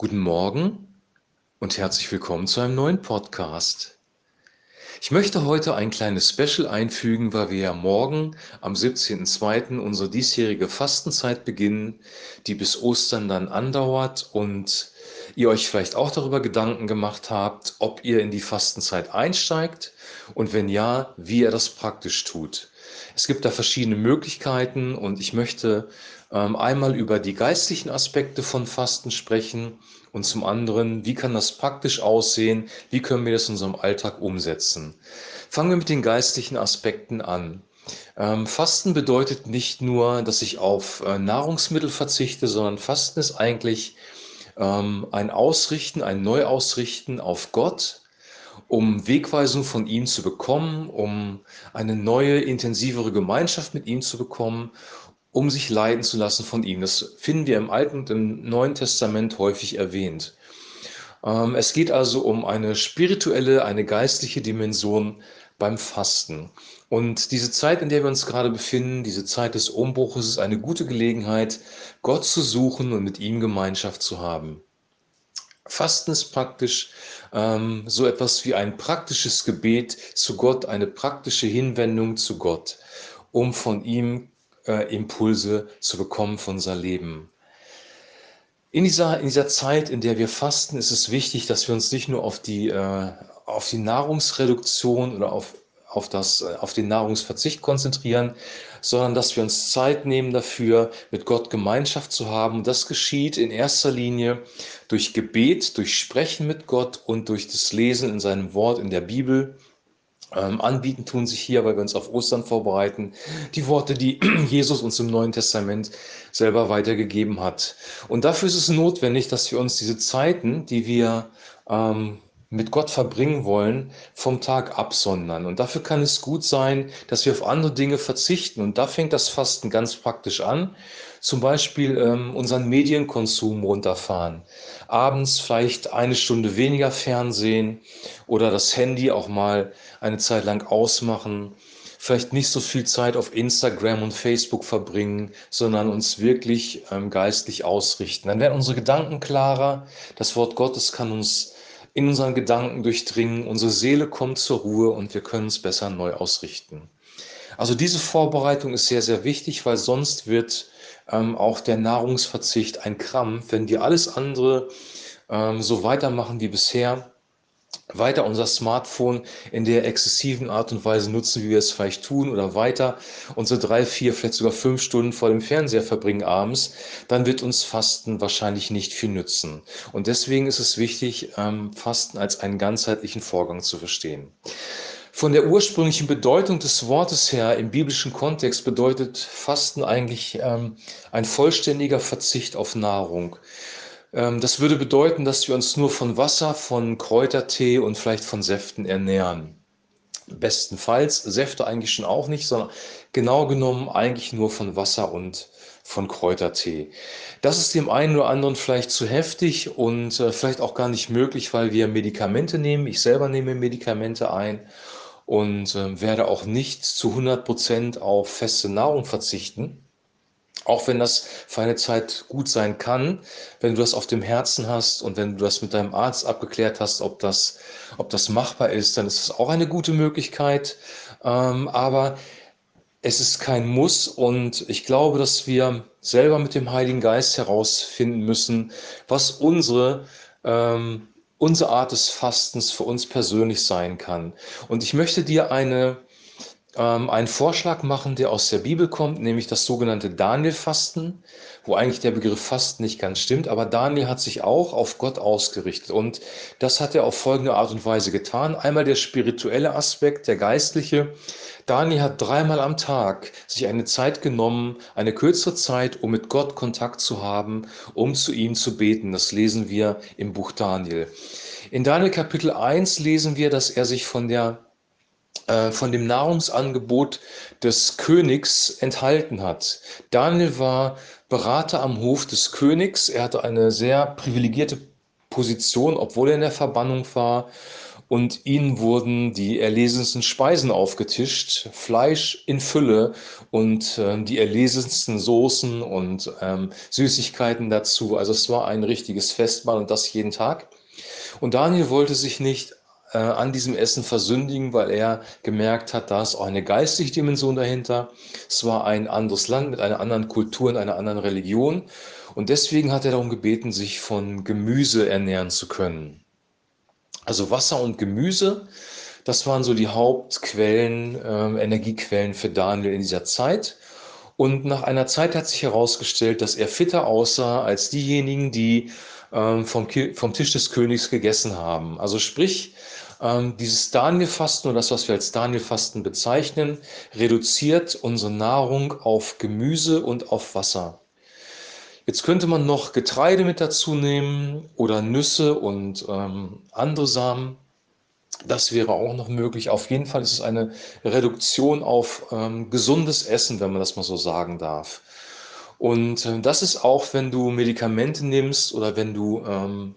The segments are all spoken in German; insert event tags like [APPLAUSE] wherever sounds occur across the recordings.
Guten Morgen und herzlich willkommen zu einem neuen Podcast. Ich möchte heute ein kleines Special einfügen, weil wir ja morgen am 17.02. unsere diesjährige Fastenzeit beginnen, die bis Ostern dann andauert und ihr euch vielleicht auch darüber Gedanken gemacht habt, ob ihr in die Fastenzeit einsteigt und wenn ja, wie ihr das praktisch tut. Es gibt da verschiedene Möglichkeiten und ich möchte ähm, einmal über die geistlichen Aspekte von Fasten sprechen und zum anderen, wie kann das praktisch aussehen, wie können wir das in unserem Alltag umsetzen. Fangen wir mit den geistlichen Aspekten an. Ähm, Fasten bedeutet nicht nur, dass ich auf äh, Nahrungsmittel verzichte, sondern Fasten ist eigentlich ähm, ein Ausrichten, ein Neuausrichten auf Gott, um Wegweisung von ihm zu bekommen, um eine neue, intensivere Gemeinschaft mit ihm zu bekommen um sich leiten zu lassen von ihm. Das finden wir im Alten und im Neuen Testament häufig erwähnt. Ähm, es geht also um eine spirituelle, eine geistliche Dimension beim Fasten. Und diese Zeit, in der wir uns gerade befinden, diese Zeit des Umbruches, ist eine gute Gelegenheit, Gott zu suchen und mit ihm Gemeinschaft zu haben. Fasten ist praktisch ähm, so etwas wie ein praktisches Gebet zu Gott, eine praktische Hinwendung zu Gott, um von ihm äh, Impulse zu bekommen für unser Leben. In dieser, in dieser Zeit, in der wir fasten, ist es wichtig, dass wir uns nicht nur auf die, äh, auf die Nahrungsreduktion oder auf, auf, das, äh, auf den Nahrungsverzicht konzentrieren, sondern dass wir uns Zeit nehmen dafür, mit Gott Gemeinschaft zu haben. Das geschieht in erster Linie durch Gebet, durch Sprechen mit Gott und durch das Lesen in seinem Wort in der Bibel ähm, anbieten tun sich hier, weil wir uns auf Ostern vorbereiten, die Worte, die [CLEARS THROAT] Jesus uns im Neuen Testament selber weitergegeben hat. Und dafür ist es notwendig, dass wir uns diese Zeiten, die wir ähm, mit Gott verbringen wollen, vom Tag absondern. Und dafür kann es gut sein, dass wir auf andere Dinge verzichten. Und da fängt das Fasten ganz praktisch an. Zum Beispiel ähm, unseren Medienkonsum runterfahren. Abends vielleicht eine Stunde weniger Fernsehen oder das Handy auch mal eine Zeit lang ausmachen. Vielleicht nicht so viel Zeit auf Instagram und Facebook verbringen, sondern uns wirklich ähm, geistlich ausrichten. Dann werden unsere Gedanken klarer. Das Wort Gottes kann uns in unseren Gedanken durchdringen, unsere Seele kommt zur Ruhe und wir können es besser neu ausrichten. Also diese Vorbereitung ist sehr, sehr wichtig, weil sonst wird ähm, auch der Nahrungsverzicht ein Krampf, wenn wir alles andere ähm, so weitermachen wie bisher, weiter unser Smartphone in der exzessiven Art und Weise nutzen, wie wir es vielleicht tun, oder weiter unsere drei, vier, vielleicht sogar fünf Stunden vor dem Fernseher verbringen abends, dann wird uns Fasten wahrscheinlich nicht viel nützen. Und deswegen ist es wichtig, ähm, Fasten als einen ganzheitlichen Vorgang zu verstehen. Von der ursprünglichen Bedeutung des Wortes her im biblischen Kontext bedeutet Fasten eigentlich ähm, ein vollständiger Verzicht auf Nahrung. Ähm, das würde bedeuten, dass wir uns nur von Wasser, von Kräutertee und vielleicht von Säften ernähren. Bestenfalls Säfte eigentlich schon auch nicht, sondern genau genommen eigentlich nur von Wasser und von Kräutertee. Das ist dem einen oder anderen vielleicht zu heftig und äh, vielleicht auch gar nicht möglich, weil wir Medikamente nehmen. Ich selber nehme Medikamente ein und äh, werde auch nicht zu 100 Prozent auf feste Nahrung verzichten. Auch wenn das für eine Zeit gut sein kann, wenn du das auf dem Herzen hast und wenn du das mit deinem Arzt abgeklärt hast, ob das, ob das machbar ist, dann ist das auch eine gute Möglichkeit. Ähm, aber es ist kein Muss und ich glaube, dass wir selber mit dem Heiligen Geist herausfinden müssen, was unsere, ähm, unsere Art des Fastens für uns persönlich sein kann. Und ich möchte dir eine ähm, einen Vorschlag machen, der aus der Bibel kommt, nämlich das sogenannte Daniel-Fasten, wo eigentlich der Begriff Fasten nicht ganz stimmt, aber Daniel hat sich auch auf Gott ausgerichtet und das hat er auf folgende Art und Weise getan. Einmal der spirituelle Aspekt, der geistliche. Daniel hat dreimal am Tag sich eine Zeit genommen, eine kürzere Zeit, um mit Gott Kontakt zu haben, um zu ihm zu beten. Das lesen wir im Buch Daniel. In Daniel Kapitel 1 lesen wir, dass er sich von der von dem Nahrungsangebot des Königs enthalten hat. Daniel war Berater am Hof des Königs. Er hatte eine sehr privilegierte Position, obwohl er in der Verbannung war. und ihnen wurden die erlesensten Speisen aufgetischt, Fleisch in Fülle und äh, die erlesensten Soßen und ähm, Süßigkeiten dazu. Also es war ein richtiges Festmahl und das jeden Tag. Und Daniel wollte sich nicht äh, an diesem Essen versündigen, weil er gemerkt hat, da ist auch eine geistliche Dimension dahinter. Es war ein anderes Land mit einer anderen Kultur und einer anderen Religion. Und deswegen hat er darum gebeten, sich von Gemüse ernähren zu können. Also Wasser und Gemüse, das waren so die Hauptquellen, äh, Energiequellen für Daniel in dieser Zeit. Und nach einer Zeit hat sich herausgestellt, dass er fitter aussah als diejenigen, die ähm, vom, vom Tisch des Königs gegessen haben. Also sprich, ähm, dieses Danielfasten oder das, was wir als Danielfasten bezeichnen, reduziert unsere Nahrung auf Gemüse und auf Wasser. Jetzt könnte man noch Getreide mit dazu nehmen oder Nüsse und ähm, andere Samen. Das wäre auch noch möglich. Auf jeden Fall ist es eine Reduktion auf ähm, gesundes Essen, wenn man das mal so sagen darf. Und äh, das ist auch, wenn du Medikamente nimmst oder wenn du ähm,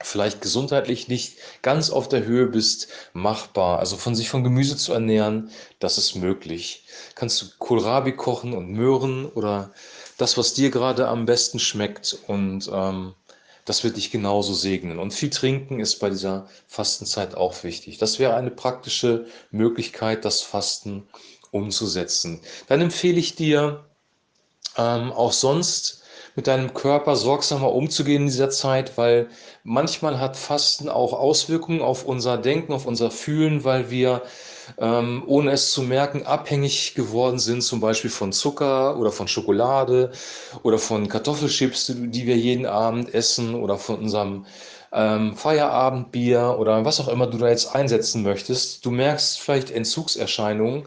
vielleicht gesundheitlich nicht ganz auf der Höhe bist, machbar. Also von sich von Gemüse zu ernähren, das ist möglich. Kannst du Kohlrabi kochen und Möhren oder das, was dir gerade am besten schmeckt und ähm, das wird dich genauso segnen. Und viel trinken ist bei dieser Fastenzeit auch wichtig. Das wäre eine praktische Möglichkeit, das Fasten umzusetzen. Dann empfehle ich dir ähm, auch sonst mit deinem Körper sorgsamer umzugehen in dieser Zeit, weil manchmal hat Fasten auch Auswirkungen auf unser Denken, auf unser Fühlen, weil wir ähm, ohne es zu merken, abhängig geworden sind, zum Beispiel von Zucker oder von Schokolade oder von Kartoffelchips, die wir jeden Abend essen oder von unserem ähm, Feierabendbier oder was auch immer du da jetzt einsetzen möchtest. Du merkst vielleicht Entzugserscheinungen,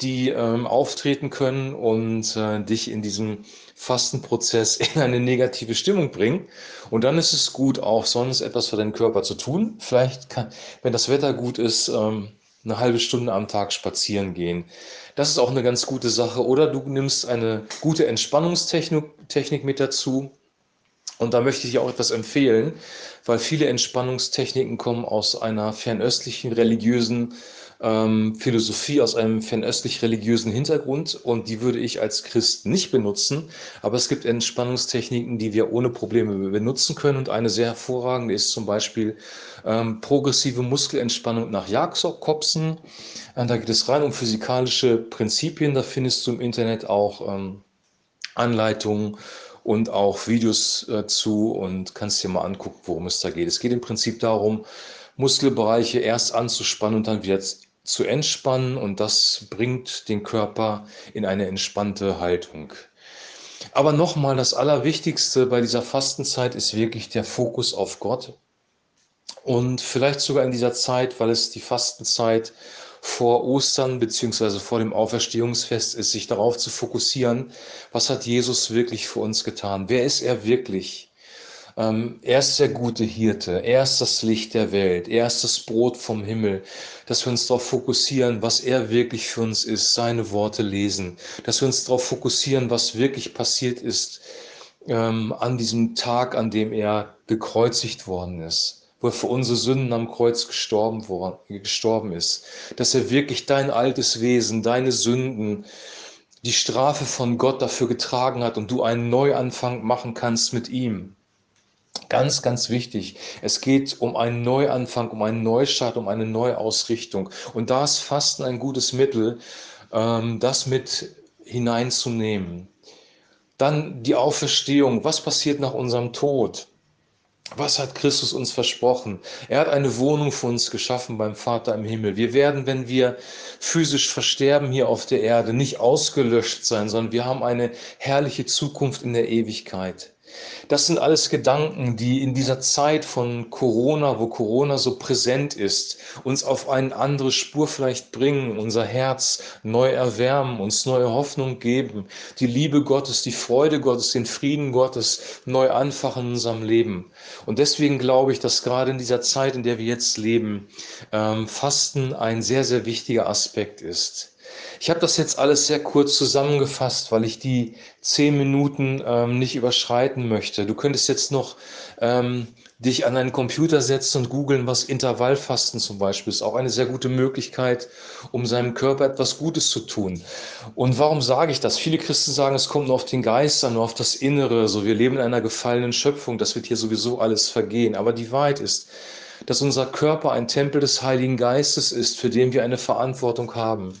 die ähm, auftreten können und äh, dich in diesem Fastenprozess [LAUGHS] in eine negative Stimmung bringen. Und dann ist es gut, auch sonst etwas für deinen Körper zu tun. Vielleicht kann, wenn das Wetter gut ist, ähm, eine halbe Stunde am Tag spazieren gehen. Das ist auch eine ganz gute Sache. Oder du nimmst eine gute Entspannungstechnik mit dazu. Und da möchte ich auch etwas empfehlen, weil viele Entspannungstechniken kommen aus einer fernöstlichen religiösen ähm, Philosophie aus einem fernöstlich-religiösen Hintergrund und die würde ich als Christ nicht benutzen. Aber es gibt Entspannungstechniken, die wir ohne Probleme benutzen können und eine sehr hervorragende ist zum Beispiel ähm, progressive Muskelentspannung nach Jakobsen. Äh, da geht es rein um physikalische Prinzipien. Da findest du im Internet auch ähm, Anleitungen und auch Videos äh, zu und kannst dir mal angucken, worum es da geht. Es geht im Prinzip darum, Muskelbereiche erst anzuspannen und dann wieder zu entspannen und das bringt den Körper in eine entspannte Haltung. Aber nochmal, das Allerwichtigste bei dieser Fastenzeit ist wirklich der Fokus auf Gott. Und vielleicht sogar in dieser Zeit, weil es die Fastenzeit vor Ostern beziehungsweise vor dem Auferstehungsfest ist, sich darauf zu fokussieren, was hat Jesus wirklich für uns getan? Wer ist er wirklich? Ähm, er ist der gute Hirte, er ist das Licht der Welt, er ist das Brot vom Himmel, dass wir uns darauf fokussieren, was er wirklich für uns ist, seine Worte lesen, dass wir uns darauf fokussieren, was wirklich passiert ist ähm, an diesem Tag, an dem er gekreuzigt worden ist, wo er für unsere Sünden am Kreuz gestorben, worden, gestorben ist, dass er wirklich dein altes Wesen, deine Sünden, die Strafe von Gott dafür getragen hat und du einen Neuanfang machen kannst mit ihm. Ganz, ganz wichtig. Es geht um einen Neuanfang, um einen Neustart, um eine Neuausrichtung. Und da ist Fasten ein gutes Mittel, ähm, das mit hineinzunehmen. Dann die Auferstehung. Was passiert nach unserem Tod? Was hat Christus uns versprochen? Er hat eine Wohnung für uns geschaffen beim Vater im Himmel. Wir werden, wenn wir physisch versterben hier auf der Erde, nicht ausgelöscht sein, sondern wir haben eine herrliche Zukunft in der Ewigkeit. Das sind alles Gedanken, die in dieser Zeit von Corona, wo Corona so präsent ist, uns auf eine andere Spur vielleicht bringen, unser Herz neu erwärmen, uns neue Hoffnung geben, die Liebe Gottes, die Freude Gottes, den Frieden Gottes neu anfachen in unserem Leben. Und deswegen glaube ich, dass gerade in dieser Zeit, in der wir jetzt leben, ähm, Fasten ein sehr, sehr wichtiger Aspekt ist. Ich habe das jetzt alles sehr kurz zusammengefasst, weil ich die zehn Minuten ähm, nicht überschreiten möchte. Du könntest jetzt noch ähm, dich an einen Computer setzen und googeln, was Intervallfasten zum Beispiel ist. Auch eine sehr gute Möglichkeit, um seinem Körper etwas Gutes zu tun. Und warum sage ich das? Viele Christen sagen, es kommt nur auf den Geist an, nur auf das Innere. So, wir leben in einer gefallenen Schöpfung. Das wird hier sowieso alles vergehen. Aber die Wahrheit ist, dass unser Körper ein Tempel des Heiligen Geistes ist, für den wir eine Verantwortung haben.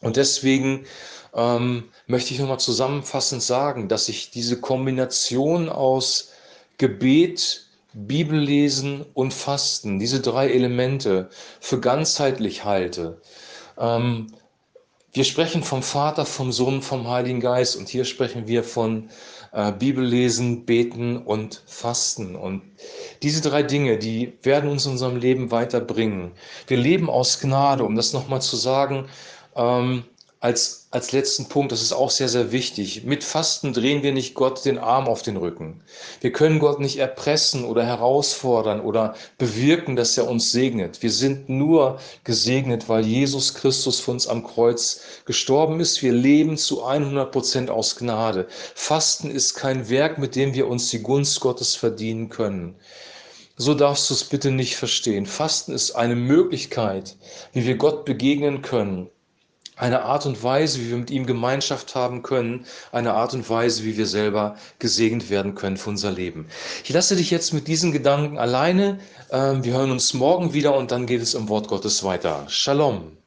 Und deswegen ähm, möchte ich nochmal zusammenfassend sagen, dass ich diese Kombination aus Gebet, Bibellesen und Fasten, diese drei Elemente für ganzheitlich halte. Ähm, wir sprechen vom Vater, vom Sohn, vom Heiligen Geist und hier sprechen wir von äh, Bibellesen, Beten und Fasten. Und diese drei Dinge, die werden uns in unserem Leben weiterbringen. Wir leben aus Gnade, um das nochmal zu sagen. Ähm, als, als letzten Punkt, das ist auch sehr, sehr wichtig. Mit Fasten drehen wir nicht Gott den Arm auf den Rücken. Wir können Gott nicht erpressen oder herausfordern oder bewirken, dass er uns segnet. Wir sind nur gesegnet, weil Jesus Christus für uns am Kreuz gestorben ist. Wir leben zu 100 Prozent aus Gnade. Fasten ist kein Werk, mit dem wir uns die Gunst Gottes verdienen können. So darfst du es bitte nicht verstehen. Fasten ist eine Möglichkeit, wie wir Gott begegnen können eine Art und Weise, wie wir mit ihm Gemeinschaft haben können, eine Art und Weise, wie wir selber gesegnet werden können für unser Leben. Ich lasse dich jetzt mit diesen Gedanken alleine. Ähm, wir hören uns morgen wieder und dann geht es im Wort Gottes weiter. Shalom.